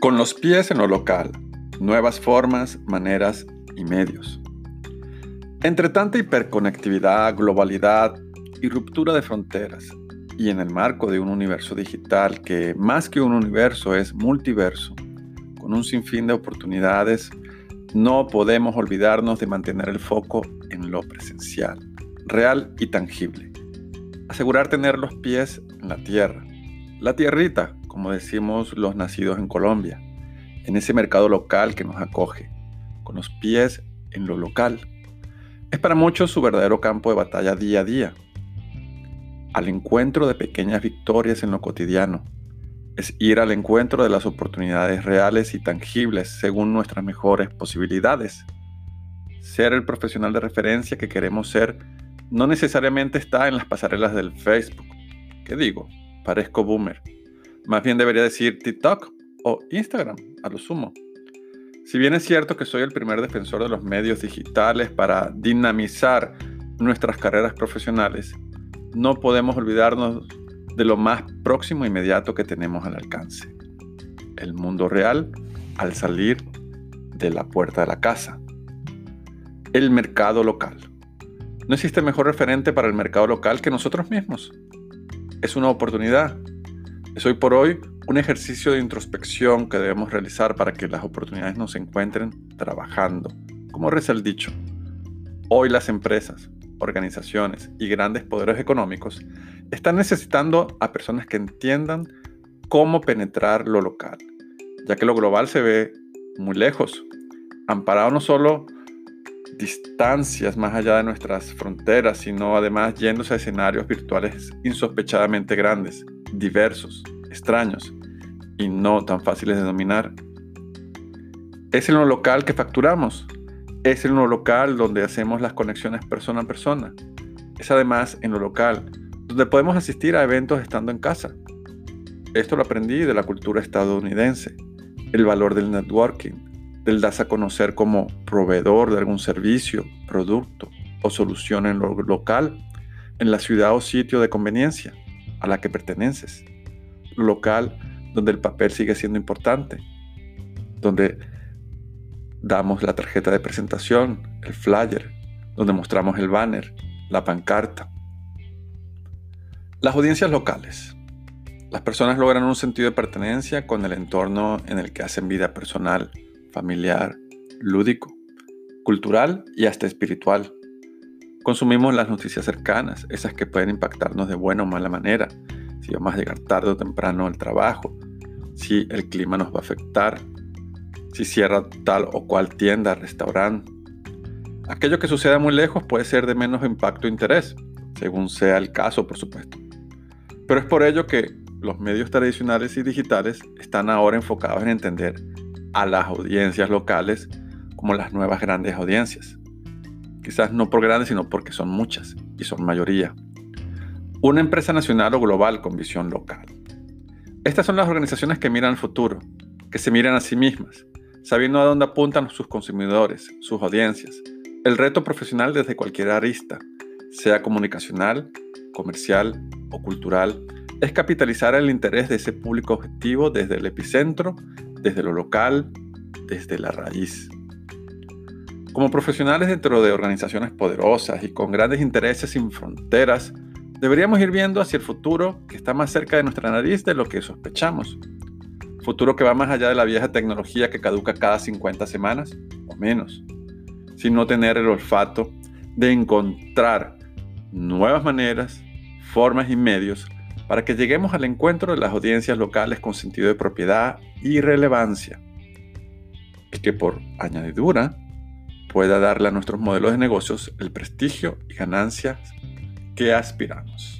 Con los pies en lo local, nuevas formas, maneras y medios. Entre tanta hiperconectividad, globalidad y ruptura de fronteras, y en el marco de un universo digital que más que un universo es multiverso, con un sinfín de oportunidades, no podemos olvidarnos de mantener el foco en lo presencial, real y tangible. Asegurar tener los pies en la tierra, la tierrita, como decimos los nacidos en Colombia, en ese mercado local que nos acoge, con los pies en lo local. Es para muchos su verdadero campo de batalla día a día, al encuentro de pequeñas victorias en lo cotidiano. Es ir al encuentro de las oportunidades reales y tangibles según nuestras mejores posibilidades. Ser el profesional de referencia que queremos ser no necesariamente está en las pasarelas del Facebook. ¿Qué digo? Parezco boomer. Más bien debería decir TikTok o Instagram, a lo sumo. Si bien es cierto que soy el primer defensor de los medios digitales para dinamizar nuestras carreras profesionales, no podemos olvidarnos de lo más próximo e inmediato que tenemos al alcance. El mundo real al salir de la puerta de la casa. El mercado local. No existe mejor referente para el mercado local que nosotros mismos. Es una oportunidad. Es hoy por hoy un ejercicio de introspección que debemos realizar para que las oportunidades nos encuentren trabajando. Como reza el dicho, hoy las empresas, organizaciones y grandes poderes económicos están necesitando a personas que entiendan cómo penetrar lo local, ya que lo global se ve muy lejos, amparado no solo distancias más allá de nuestras fronteras, sino además yéndose a escenarios virtuales insospechadamente grandes, diversos, extraños y no tan fáciles de dominar. Es en lo local que facturamos, es en lo local donde hacemos las conexiones persona a persona. Es además en lo local donde podemos asistir a eventos estando en casa. Esto lo aprendí de la cultura estadounidense, el valor del networking, del darse a conocer como proveedor de algún servicio, producto o solución en lo local, en la ciudad o sitio de conveniencia a la que perteneces. Lo local donde el papel sigue siendo importante, donde damos la tarjeta de presentación, el flyer, donde mostramos el banner, la pancarta. Las audiencias locales. Las personas logran un sentido de pertenencia con el entorno en el que hacen vida personal, familiar, lúdico, cultural y hasta espiritual. Consumimos las noticias cercanas, esas que pueden impactarnos de buena o mala manera, si vamos a llegar tarde o temprano al trabajo, si el clima nos va a afectar, si cierra tal o cual tienda, restaurante. Aquello que suceda muy lejos puede ser de menos impacto e interés, según sea el caso, por supuesto. Pero es por ello que los medios tradicionales y digitales están ahora enfocados en entender a las audiencias locales como las nuevas grandes audiencias. Quizás no por grandes, sino porque son muchas y son mayoría. Una empresa nacional o global con visión local. Estas son las organizaciones que miran al futuro, que se miran a sí mismas, sabiendo a dónde apuntan sus consumidores, sus audiencias. El reto profesional desde cualquier arista, sea comunicacional, comercial o cultural, es capitalizar el interés de ese público objetivo desde el epicentro, desde lo local, desde la raíz. Como profesionales dentro de organizaciones poderosas y con grandes intereses sin fronteras, deberíamos ir viendo hacia el futuro que está más cerca de nuestra nariz de lo que sospechamos. Futuro que va más allá de la vieja tecnología que caduca cada 50 semanas o menos, sino tener el olfato de encontrar nuevas maneras, formas y medios para que lleguemos al encuentro de las audiencias locales con sentido de propiedad y relevancia, y que por añadidura pueda darle a nuestros modelos de negocios el prestigio y ganancias que aspiramos.